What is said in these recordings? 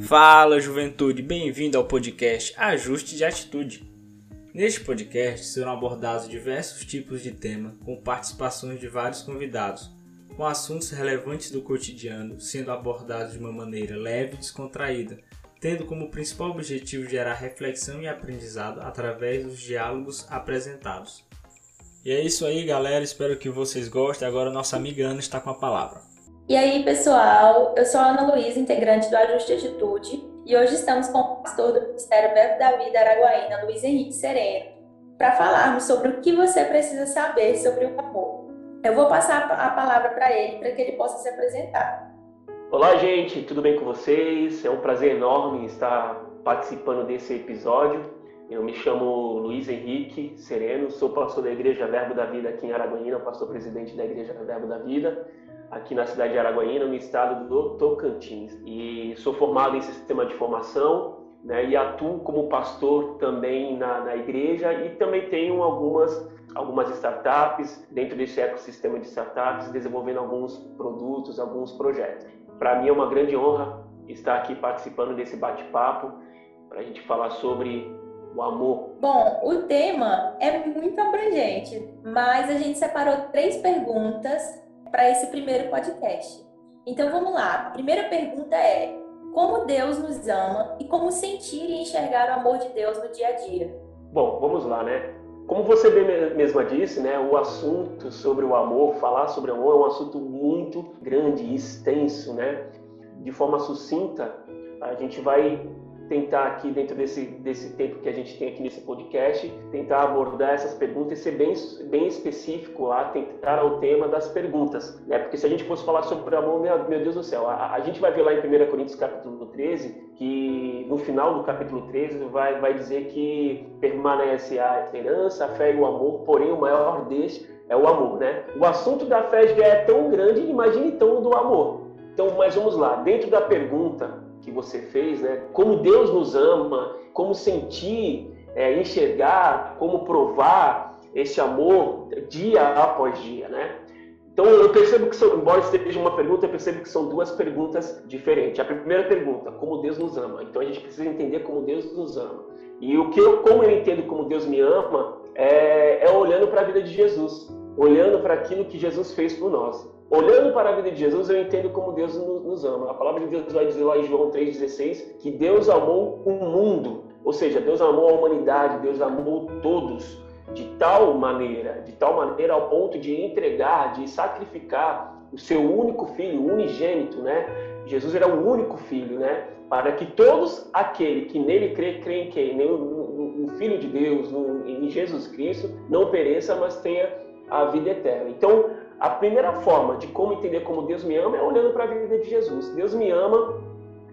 Fala juventude, bem-vindo ao podcast Ajuste de Atitude. Neste podcast serão abordados diversos tipos de tema com participações de vários convidados, com assuntos relevantes do cotidiano sendo abordados de uma maneira leve e descontraída, tendo como principal objetivo gerar reflexão e aprendizado através dos diálogos apresentados. E é isso aí, galera. Espero que vocês gostem. Agora, nossa amiga Ana está com a palavra. E aí, pessoal, eu sou a Ana Luísa, integrante do Ajuste de Atitude, e hoje estamos com o pastor do Ministério Verbo da Vida Araguaína, Luiz Henrique Sereno, para falarmos sobre o que você precisa saber sobre o amor. Eu vou passar a palavra para ele, para que ele possa se apresentar. Olá, gente, tudo bem com vocês? É um prazer enorme estar participando desse episódio. Eu me chamo Luiz Henrique Sereno, sou pastor da Igreja Verbo da Vida aqui em Araguaína, pastor presidente da Igreja Verbo da Vida aqui na cidade de Araguaína, no estado do Tocantins. E sou formado em sistema de formação né, e atuo como pastor também na, na igreja e também tenho algumas, algumas startups dentro desse ecossistema de startups, desenvolvendo alguns produtos, alguns projetos. Para mim é uma grande honra estar aqui participando desse bate-papo para a gente falar sobre o amor. Bom, o tema é muito abrangente, mas a gente separou três perguntas para esse primeiro podcast. Então vamos lá. A primeira pergunta é: como Deus nos ama e como sentir e enxergar o amor de Deus no dia a dia? Bom, vamos lá, né? Como você mesma disse, né, o assunto sobre o amor, falar sobre o amor é um assunto muito grande e extenso, né? De forma sucinta, a gente vai tentar aqui dentro desse, desse tempo que a gente tem aqui nesse podcast, tentar abordar essas perguntas e ser bem, bem específico lá, tentar ao tema das perguntas, né? Porque se a gente fosse falar sobre amor, meu, meu Deus do céu, a, a, gente vai ver lá em 1 Coríntios capítulo 13, que no final do capítulo 13 vai, vai dizer que permanece a esperança, a fé e o amor, porém o maior destes é o amor, né? O assunto da fé já é tão grande, imagine então o do amor. Então, mas vamos lá, dentro da pergunta que você fez, né? Como Deus nos ama, como sentir, é, enxergar, como provar esse amor dia após dia, né? Então eu percebo que, são, embora esteja uma pergunta, eu percebo que são duas perguntas diferentes. A primeira pergunta, como Deus nos ama. Então a gente precisa entender como Deus nos ama. E o que eu, como eu entendo como Deus me ama, é, é olhando para a vida de Jesus, olhando para aquilo que Jesus fez por nós. Olhando para a vida de Jesus, eu entendo como Deus nos ama. A palavra de Deus vai dizer lá em João 3,16 que Deus amou o mundo, ou seja, Deus amou a humanidade, Deus amou todos de tal maneira, de tal maneira ao ponto de entregar, de sacrificar o seu único filho, unigênito, né? Jesus era o único filho, né? Para que todos aquele que nele crê, crê em quem? No, no, no Filho de Deus, no, em Jesus Cristo, não pereça, mas tenha a vida eterna. Então, a primeira forma de como entender como Deus me ama é olhando para a vida de Jesus. Deus me ama,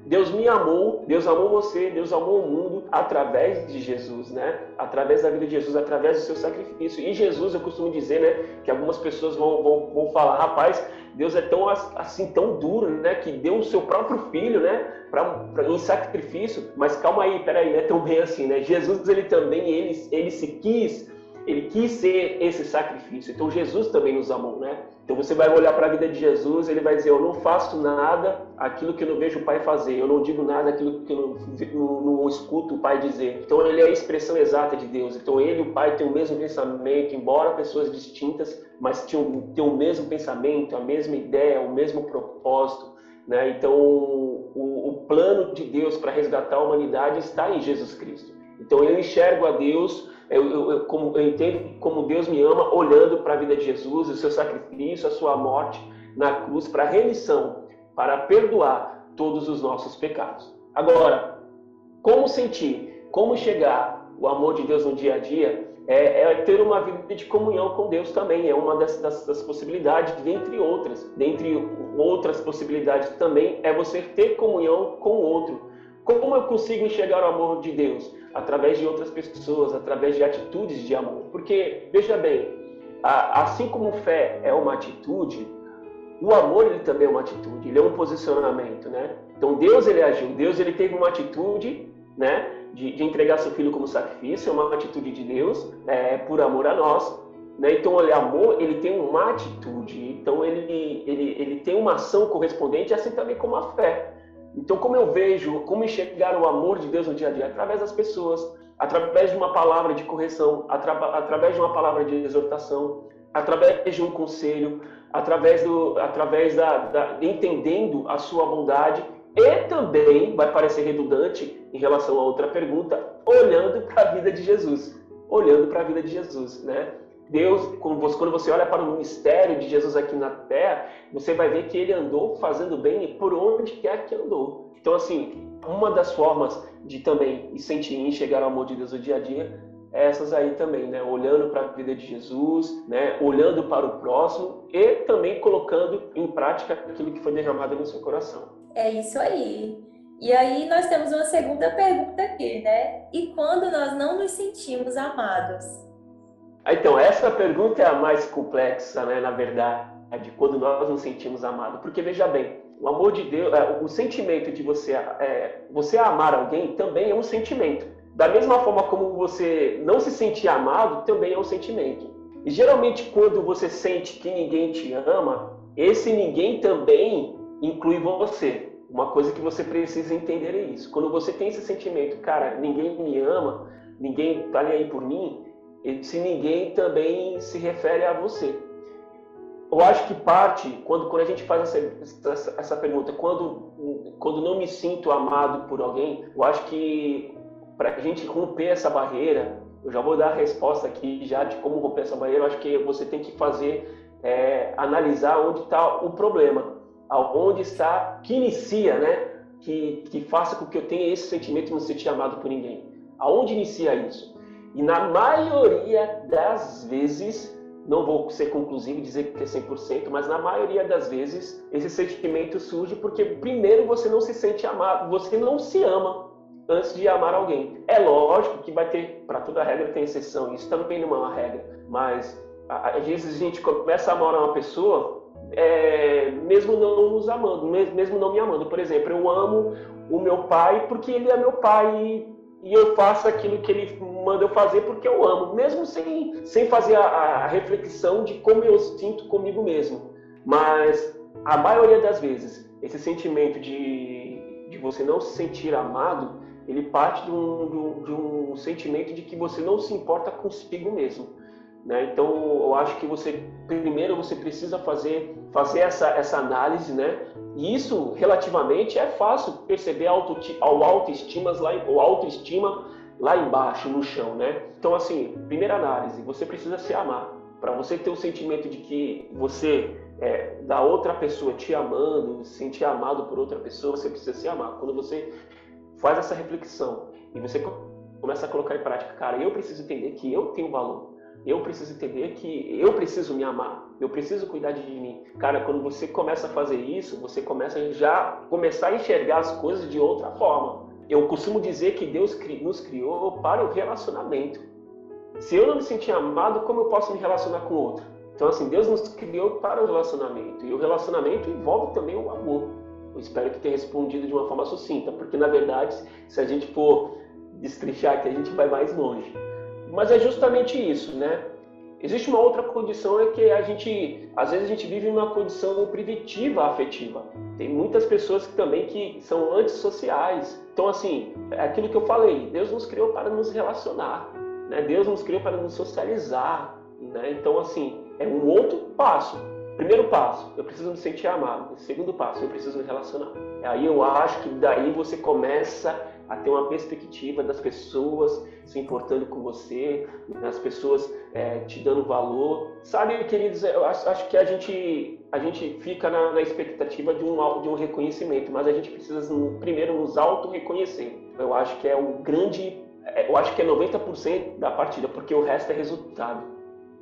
Deus me amou, Deus amou você, Deus amou o mundo através de Jesus, né? Através da vida de Jesus, através do seu sacrifício. E Jesus, eu costumo dizer, né, que algumas pessoas vão, vão, vão falar, rapaz, Deus é tão assim tão duro, né, que deu o seu próprio filho, né, pra, pra, em sacrifício. Mas calma aí, peraí, não é tão bem assim, né? Jesus ele também ele, ele se quis ele quis ser esse sacrifício. Então Jesus também nos amou, né? Então você vai olhar para a vida de Jesus, ele vai dizer: Eu não faço nada aquilo que eu não vejo o Pai fazer, eu não digo nada aquilo que eu não, não, não escuto o Pai dizer. Então ele é a expressão exata de Deus. Então ele e o Pai têm o mesmo pensamento, embora pessoas distintas, mas têm, têm o mesmo pensamento, a mesma ideia, o mesmo propósito. Né? Então o, o plano de Deus para resgatar a humanidade está em Jesus Cristo. Então eu enxergo a Deus eu, eu, eu, como, eu entendo como Deus me ama olhando para a vida de Jesus, o seu sacrifício, a sua morte na cruz para remissão, para perdoar todos os nossos pecados. Agora, como sentir, como chegar o amor de Deus no dia a dia, é, é ter uma vida de comunhão com Deus também, é uma das, das, das possibilidades, dentre outras. Dentre outras possibilidades também é você ter comunhão com o outro. Como eu consigo enxergar o amor de Deus? através de outras pessoas, através de atitudes de amor. Porque, veja bem, assim como fé é uma atitude, o amor ele também é uma atitude, ele é um posicionamento, né? Então Deus ele agiu, Deus ele teve uma atitude, né? De, de entregar seu filho como sacrifício, é uma atitude de Deus, é, por amor a nós, né? Então o amor ele tem uma atitude, então ele, ele, ele tem uma ação correspondente, assim também como a fé. Então, como eu vejo, como enxergar o amor de Deus no dia a dia? Através das pessoas, através de uma palavra de correção, atra através de uma palavra de exortação, através de um conselho, através do, através da, da entendendo a sua bondade e também vai parecer redundante em relação a outra pergunta, olhando para a vida de Jesus, olhando para a vida de Jesus, né? Deus, quando você olha para o ministério de Jesus aqui na Terra, você vai ver que ele andou fazendo bem por onde quer que andou. Então, assim, uma das formas de também sentir e enxergar o amor de Deus no dia a dia é essas aí também, né? Olhando para a vida de Jesus, né? Olhando para o próximo e também colocando em prática aquilo que foi derramado no seu coração. É isso aí. E aí nós temos uma segunda pergunta aqui, né? E quando nós não nos sentimos amados? Então, essa pergunta é a mais complexa, né, na verdade, quando nós nos sentimos amados. Porque, veja bem, o amor de Deus, é, o sentimento de você, é, você amar alguém também é um sentimento. Da mesma forma como você não se sentir amado, também é um sentimento. E geralmente, quando você sente que ninguém te ama, esse ninguém também inclui você. Uma coisa que você precisa entender é isso. Quando você tem esse sentimento, cara, ninguém me ama, ninguém tá nem aí por mim, esse ninguém também se refere a você. Eu acho que parte, quando, quando a gente faz essa, essa, essa pergunta, quando, quando não me sinto amado por alguém, eu acho que para a gente romper essa barreira, eu já vou dar a resposta aqui já de como romper essa barreira, eu acho que você tem que fazer, é, analisar onde está o problema, aonde está, que inicia, né? Que, que faça com que eu tenha esse sentimento de não sentir amado por ninguém. Aonde inicia isso? E na maioria das vezes, não vou ser conclusivo e dizer que é 100%, mas na maioria das vezes, esse sentimento surge porque primeiro você não se sente amado, você não se ama antes de amar alguém. É lógico que vai ter, para toda regra tem exceção, isso também não é uma regra, mas às vezes a gente começa a amar uma pessoa é, mesmo não nos amando, mesmo não me amando. Por exemplo, eu amo o meu pai porque ele é meu pai e eu faço aquilo que ele manda eu fazer porque eu amo, mesmo sem, sem fazer a, a reflexão de como eu sinto comigo mesmo. Mas a maioria das vezes, esse sentimento de, de você não se sentir amado, ele parte de um, de um, de um sentimento de que você não se importa consigo mesmo. Né? Então, eu acho que você primeiro você precisa fazer fazer essa, essa análise, né? E isso relativamente é fácil perceber auto, ao autoestima lá, o autoestima lá embaixo no chão, né? Então, assim, primeira análise, você precisa se amar para você ter o sentimento de que você é, da outra pessoa te amando, se sentir amado por outra pessoa, você precisa se amar. Quando você faz essa reflexão e você começa a colocar em prática, cara, eu preciso entender que eu tenho valor eu preciso entender que eu preciso me amar, eu preciso cuidar de mim. Cara, quando você começa a fazer isso, você começa já começar a enxergar as coisas de outra forma. Eu costumo dizer que Deus nos criou para o relacionamento. Se eu não me sentir amado, como eu posso me relacionar com outro? Então, assim, Deus nos criou para o relacionamento. E o relacionamento envolve também o amor. Eu espero que tenha respondido de uma forma sucinta, porque na verdade, se a gente for destrinchar aqui, a gente vai mais longe. Mas é justamente isso, né? Existe uma outra condição é que a gente, às vezes a gente vive uma condição privativa afetiva. Tem muitas pessoas que também que são antissociais. Então assim, é aquilo que eu falei, Deus nos criou para nos relacionar, né? Deus nos criou para nos socializar, né? Então assim, é um outro passo. Primeiro passo, eu preciso me sentir amado. Segundo passo, eu preciso me relacionar. Aí eu acho que daí você começa a ter uma perspectiva das pessoas se importando com você, das pessoas é, te dando valor. Sabe, queridos, eu acho, acho que a gente, a gente fica na, na, expectativa de um, de um reconhecimento, mas a gente precisa primeiro nos auto-reconhecer. Eu acho que é um grande, é, eu acho que é 90% da partida, porque o resto é resultado.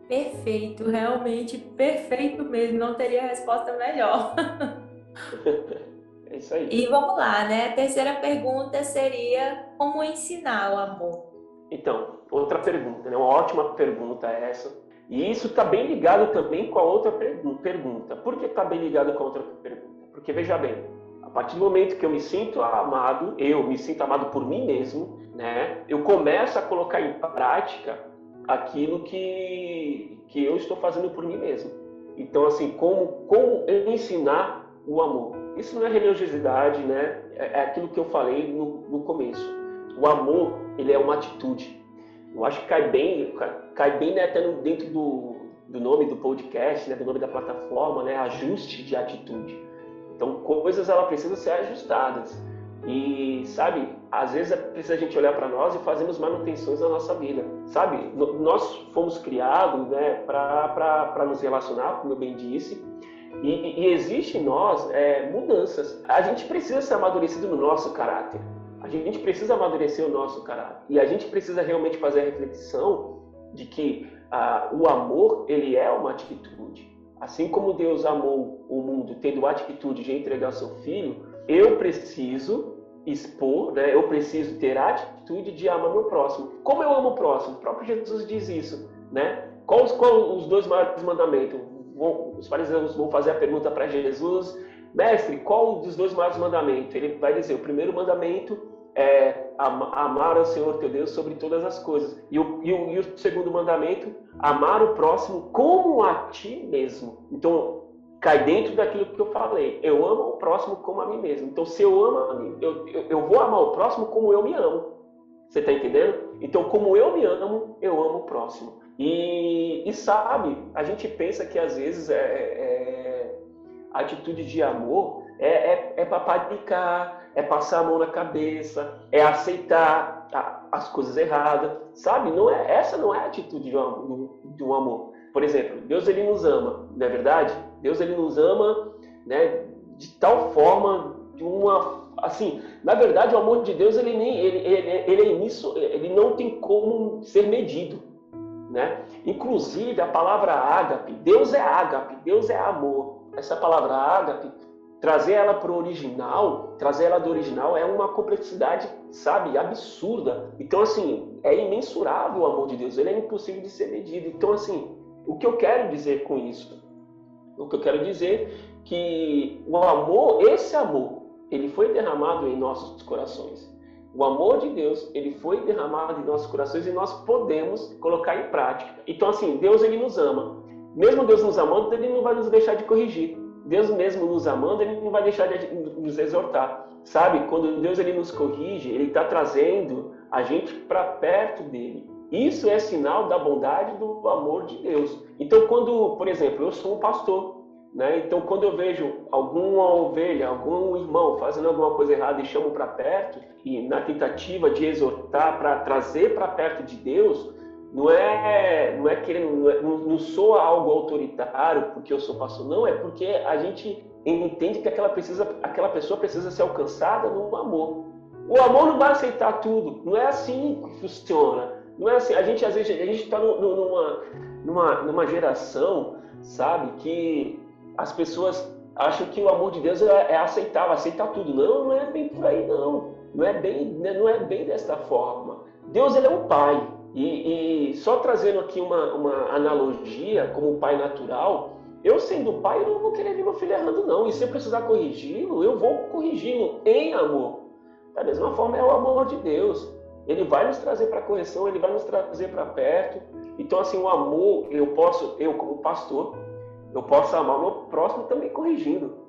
Perfeito, realmente perfeito mesmo, não teria resposta melhor. É isso aí. E vamos lá, né? A terceira pergunta seria como ensinar o amor? Então, outra pergunta, né? Uma ótima pergunta essa. E isso está bem ligado também com a outra pergunta. Por que está bem ligado com a outra pergunta? Porque veja bem, a partir do momento que eu me sinto amado, eu me sinto amado por mim mesmo, né? Eu começo a colocar em prática aquilo que que eu estou fazendo por mim mesmo. Então, assim, como como ensinar o amor? Isso não é religiosidade, né? É, é aquilo que eu falei no, no começo. O amor, ele é uma atitude. Eu acho que cai bem, cai bem né, até dentro do, do nome do podcast, né, do nome da plataforma, né, ajuste de atitude. Então, coisas ela precisam ser ajustadas. E, sabe, às vezes é precisa a gente olhar para nós e fazermos manutenções na nossa vida. Sabe, nós fomos criados né, para nos relacionar, como eu bem disse, e, e existe em nós é, mudanças. A gente precisa ser amadurecido no nosso caráter. A gente precisa amadurecer o nosso caráter. E a gente precisa realmente fazer a reflexão de que ah, o amor, ele é uma atitude. Assim como Deus amou o mundo tendo a atitude de entregar seu filho, eu preciso expor, né? eu preciso ter a atitude de amar meu próximo. Como eu amo o próximo? O próprio Jesus diz isso. Né? Quais qual os dois maiores mandamentos? Vão, os fariseus vão fazer a pergunta para Jesus, mestre, qual dos dois maiores mandamentos? Ele vai dizer, o primeiro mandamento é amar ao Senhor teu Deus sobre todas as coisas. E o, e o, e o segundo mandamento, amar o próximo como a ti mesmo. Então, cai dentro daquilo que eu falei. Eu amo o próximo como a mim mesmo. Então, se eu amo, eu, eu, eu vou amar o próximo como eu me amo. Você está entendendo? Então, como eu me amo, eu amo o próximo. E, e sabe, a gente pensa que às vezes é, é atitude de amor é, é, é paparicar, é passar a mão na cabeça, é aceitar as coisas erradas, sabe? Não é essa não é a atitude de um, de um amor. Por exemplo, Deus ele nos ama, não é verdade? Deus ele nos ama, né, de tal forma, de uma assim, na verdade o amor de Deus ele nem ele, ele, ele é ele não tem como ser medido, né? Inclusive a palavra ágape, Deus é ágape, Deus é amor. Essa palavra ágape, trazer ela para o original, trazer ela do original é uma complexidade, sabe, absurda. Então assim, é imensurável o amor de Deus, ele é impossível de ser medido. Então assim, o que eu quero dizer com isso? O que eu quero dizer que o amor, esse amor, ele foi derramado em nossos corações. O amor de Deus, ele foi derramado em nossos corações e nós podemos colocar em prática. Então, assim, Deus, ele nos ama. Mesmo Deus nos amando, ele não vai nos deixar de corrigir. Deus mesmo nos amando, ele não vai deixar de nos exortar. Sabe? Quando Deus, ele nos corrige, ele está trazendo a gente para perto dele. Isso é sinal da bondade do amor de Deus. Então, quando, por exemplo, eu sou um pastor, né? Então, quando eu vejo alguma ovelha, algum irmão fazendo alguma coisa errada e chamo para perto, e na tentativa de exortar para trazer para perto de Deus, não é, não é querendo, não, é, não, soa algo autoritário porque eu sou pastor, não, é porque a gente entende que aquela, precisa, aquela pessoa precisa ser alcançada no amor. O amor não vai aceitar tudo, não é assim que funciona. Não é assim, a gente às vezes a gente está numa, numa, numa geração, sabe, que as pessoas acham que o amor de Deus é, é aceitável, aceitar tudo. Não, não é bem por aí não. Não é bem, né, não é bem desta forma. Deus ele é um pai e, e só trazendo aqui uma, uma analogia como pai natural, eu sendo pai eu não vou querer ver meu filho errando não. E se eu precisar corrigi-lo, eu vou corrigi-lo em amor. Da mesma forma é o amor de Deus. Ele vai nos trazer para correção, ele vai nos trazer para perto. Então, assim, o amor, eu posso, eu como pastor, eu posso amar o meu próximo também corrigindo.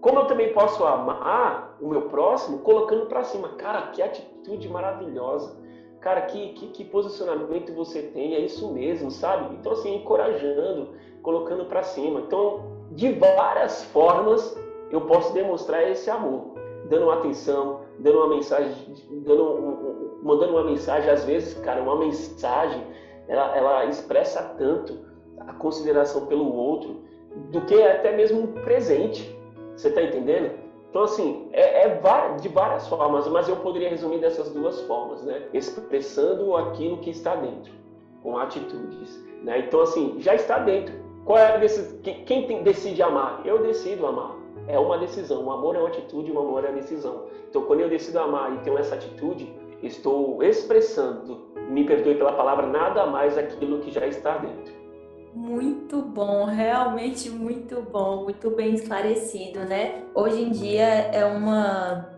Como eu também posso amar o meu próximo colocando para cima. Cara, que atitude maravilhosa. Cara, que, que, que, posicionamento você tem, é isso mesmo, sabe? Então, assim, encorajando, colocando para cima. Então, de várias formas, eu posso demonstrar esse amor. Dando atenção, dando uma mensagem, dando um, mandando uma mensagem, às vezes, cara, uma mensagem, ela, ela expressa tanto a consideração pelo outro do que até mesmo um presente. Você está entendendo? Então, assim, é, é, de várias formas, mas eu poderia resumir dessas duas formas, né? Expressando aquilo que está dentro, com atitudes. Né? Então, assim, já está dentro. Qual é quem tem, decide amar? Eu decido amar. É uma decisão. O amor é uma atitude, o amor é uma decisão. Então, quando eu decido amar e tenho essa atitude, estou expressando, me perdoe pela palavra, nada mais aquilo que já está dentro. Muito bom, realmente muito bom, muito bem esclarecido, né? Hoje em dia é uma.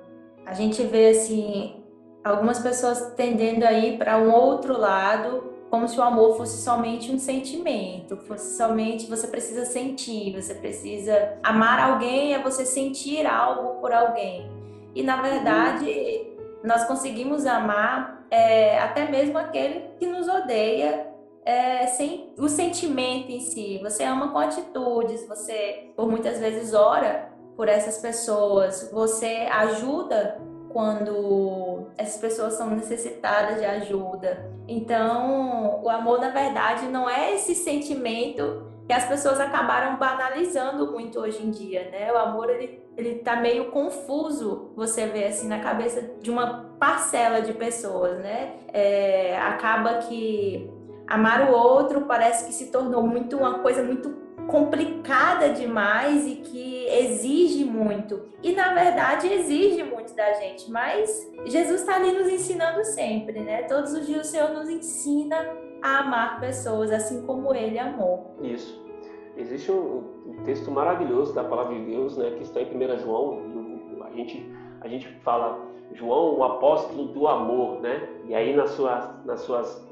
A gente vê assim, algumas pessoas tendendo a ir para um outro lado como se o amor fosse somente um sentimento, fosse somente você precisa sentir, você precisa amar alguém é você sentir algo por alguém. E na verdade, nós conseguimos amar é, até mesmo aquele que nos odeia é, sem o sentimento em si. Você ama com atitudes, você por muitas vezes ora por essas pessoas, você ajuda quando essas pessoas são necessitadas de ajuda. Então, o amor, na verdade, não é esse sentimento que as pessoas acabaram banalizando muito hoje em dia, né? O amor, ele, ele tá meio confuso, você vê assim, na cabeça de uma parcela de pessoas, né? É, acaba que amar o outro parece que se tornou muito uma coisa muito complicada demais e que exige muito. E na verdade exige muito da gente, mas Jesus está ali nos ensinando sempre, né? Todos os dias o Senhor nos ensina a amar pessoas assim como ele amou. Isso. Existe um, texto maravilhoso da palavra de Deus, né, que está em 1 João, a gente a gente fala João, o apóstolo do amor, né? E aí nas suas nas suas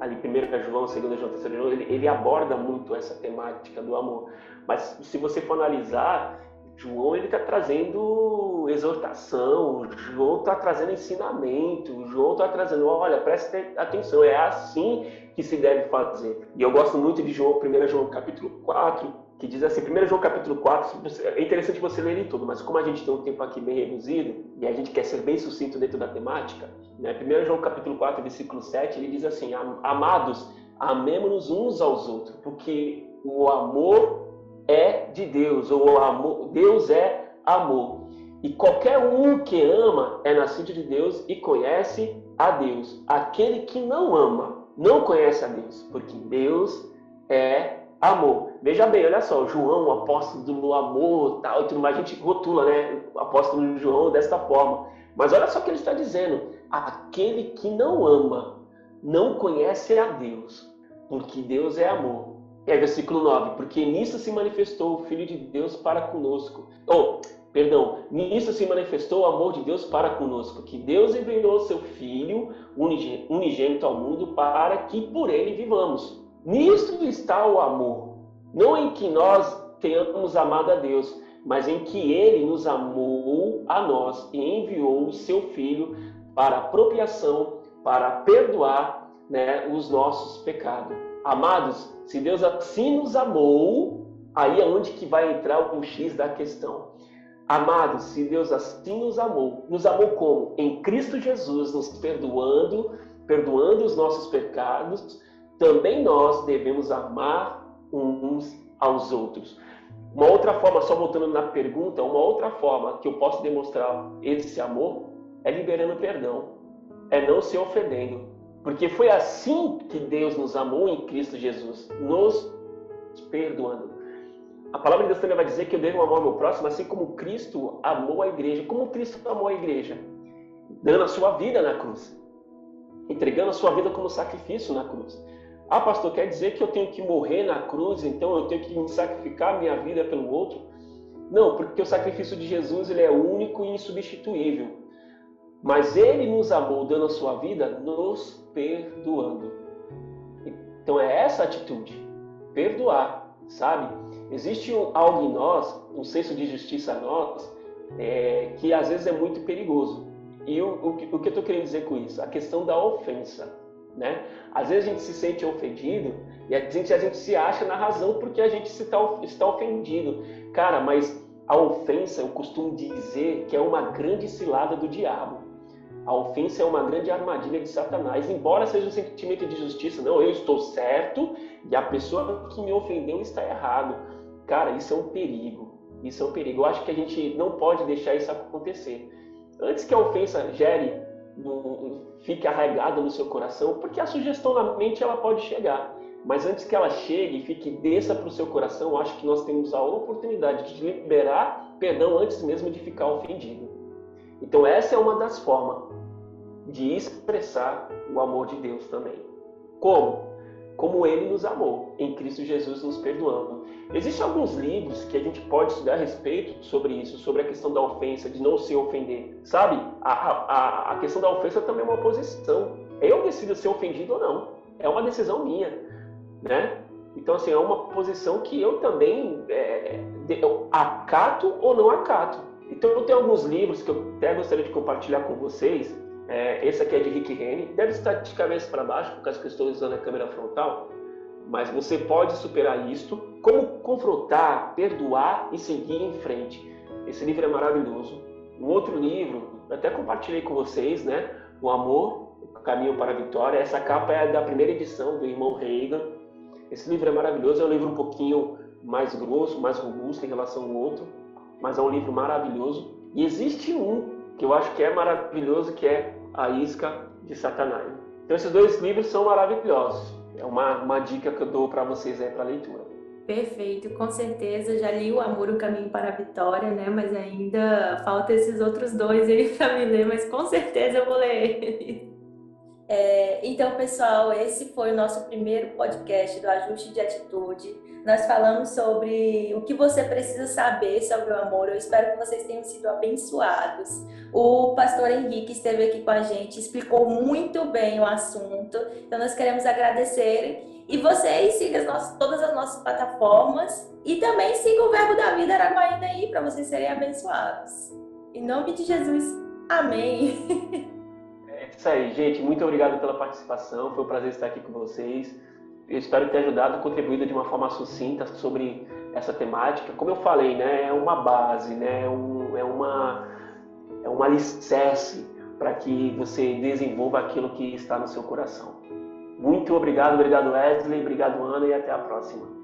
ali primeiro João, segundo João, terceiro João, ele, ele aborda muito essa temática do amor. Mas se você for analisar, João ele está trazendo exortação, João está trazendo ensinamento, João está trazendo, olha, preste atenção, é assim que se deve fazer. E eu gosto muito de João, 1 João capítulo 4, que diz assim, 1 João capítulo 4, é interessante você ler ele todo, mas como a gente tem um tempo aqui bem reduzido, e a gente quer ser bem sucinto dentro da temática, né? 1 João capítulo 4, versículo 7, ele diz assim, amados, amemos-nos uns aos outros, porque o amor é de Deus, ou o amor, Deus é amor. E qualquer um que ama é nascido de Deus e conhece a Deus. Aquele que não ama não conhece a Deus, porque Deus é amor. Veja bem, olha só, João, apóstolo do amor, tal, e tudo mais, a gente rotula, né, apóstolo João desta forma. Mas olha só o que ele está dizendo: aquele que não ama não conhece a Deus, porque Deus é amor. E aí, versículo 9: Porque nisso se manifestou o Filho de Deus para conosco. Oh, perdão, nisso se manifestou o amor de Deus para conosco, que Deus enviou seu Filho unigênito ao mundo para que por ele vivamos. Nisso está o amor. Não em que nós tenhamos amado a Deus, mas em que ele nos amou a nós e enviou o seu Filho para apropriação, para perdoar né, os nossos pecados. Amados, se Deus assim nos amou, aí é onde que vai entrar o X da questão. Amados, se Deus assim nos amou, nos amou como? Em Cristo Jesus, nos perdoando, perdoando os nossos pecados, também nós devemos amar uns aos outros. Uma outra forma, só voltando na pergunta, uma outra forma que eu posso demonstrar esse amor é liberando perdão, é não se ofendendo. Porque foi assim que Deus nos amou em Cristo Jesus, nos perdoando. A palavra de Deus também vai dizer que eu devo amar o meu próximo, assim como Cristo amou a igreja. Como Cristo amou a igreja? Dando a sua vida na cruz, entregando a sua vida como sacrifício na cruz. Ah, pastor, quer dizer que eu tenho que morrer na cruz, então eu tenho que sacrificar minha vida pelo outro? Não, porque o sacrifício de Jesus ele é único e insubstituível. Mas ele nos amou dando a sua vida, nos perdoando. Então é essa atitude, perdoar, sabe? Existe algo em nós, um senso de justiça em nós, é, que às vezes é muito perigoso. E o, o, o que eu estou querendo dizer com isso? A questão da ofensa né? Às vezes a gente se sente ofendido e a gente, a gente se acha na razão porque a gente se tá, está ofendido. Cara, mas a ofensa, eu costumo dizer que é uma grande cilada do diabo. A ofensa é uma grande armadilha de Satanás, embora seja um sentimento de justiça. Não, eu estou certo e a pessoa que me ofendeu está errado. Cara, isso é um perigo. Isso é um perigo. Eu acho que a gente não pode deixar isso acontecer. Antes que a ofensa gere fique arraigada no seu coração, porque a sugestão na mente ela pode chegar. Mas antes que ela chegue e fique desça para o seu coração, acho que nós temos a oportunidade de liberar perdão antes mesmo de ficar ofendido. Então essa é uma das formas de expressar o amor de Deus também. Como? Como ele nos amou, em Cristo Jesus nos perdoando. Existem alguns livros que a gente pode estudar a respeito sobre isso, sobre a questão da ofensa, de não se ofender. Sabe? A, a, a questão da ofensa também é uma oposição. Eu decido ser ofendido ou não. é uma decisão minha, né? Então, assim, é uma posição que eu também é, eu acato ou não acato. Então, eu tenho alguns livros que eu até gostaria de compartilhar com vocês. É, esse aqui é de Rick Rennie. Deve estar de cabeça para baixo, por causa que eu estou usando a câmera frontal. Mas você pode superar isto. Como confrontar, perdoar e seguir em frente. Esse livro é maravilhoso. Um outro livro, até compartilhei com vocês, né? O Amor, o Caminho para a Vitória. Essa capa é da primeira edição do irmão Reagan. Esse livro é maravilhoso. É um livro um pouquinho mais grosso, mais robusto em relação ao outro, mas é um livro maravilhoso. E existe um que eu acho que é maravilhoso, que é A Isca de Satanás. Então esses dois livros são maravilhosos. É uma, uma dica que eu dou para vocês aí para leitura. Perfeito, com certeza. Já li o Amor, o Caminho para a Vitória, né? Mas ainda falta esses outros dois aí para me ler, mas com certeza eu vou ler. É, então, pessoal, esse foi o nosso primeiro podcast do Ajuste de Atitude. Nós falamos sobre o que você precisa saber sobre o amor. Eu espero que vocês tenham sido abençoados. O pastor Henrique esteve aqui com a gente, explicou muito bem o assunto. Então, nós queremos agradecer. E vocês sigam as nossas, todas as nossas plataformas e também sigam o Verbo da Vida Araguaína aí para vocês serem abençoados. Em nome de Jesus. Amém. isso aí, gente. Muito obrigado pela participação. Foi um prazer estar aqui com vocês. Eu espero ter ajudado, contribuído de uma forma sucinta sobre essa temática. Como eu falei, né, é uma base, né, é, um, é uma é um alicerce para que você desenvolva aquilo que está no seu coração. Muito obrigado, obrigado Wesley, obrigado Ana e até a próxima.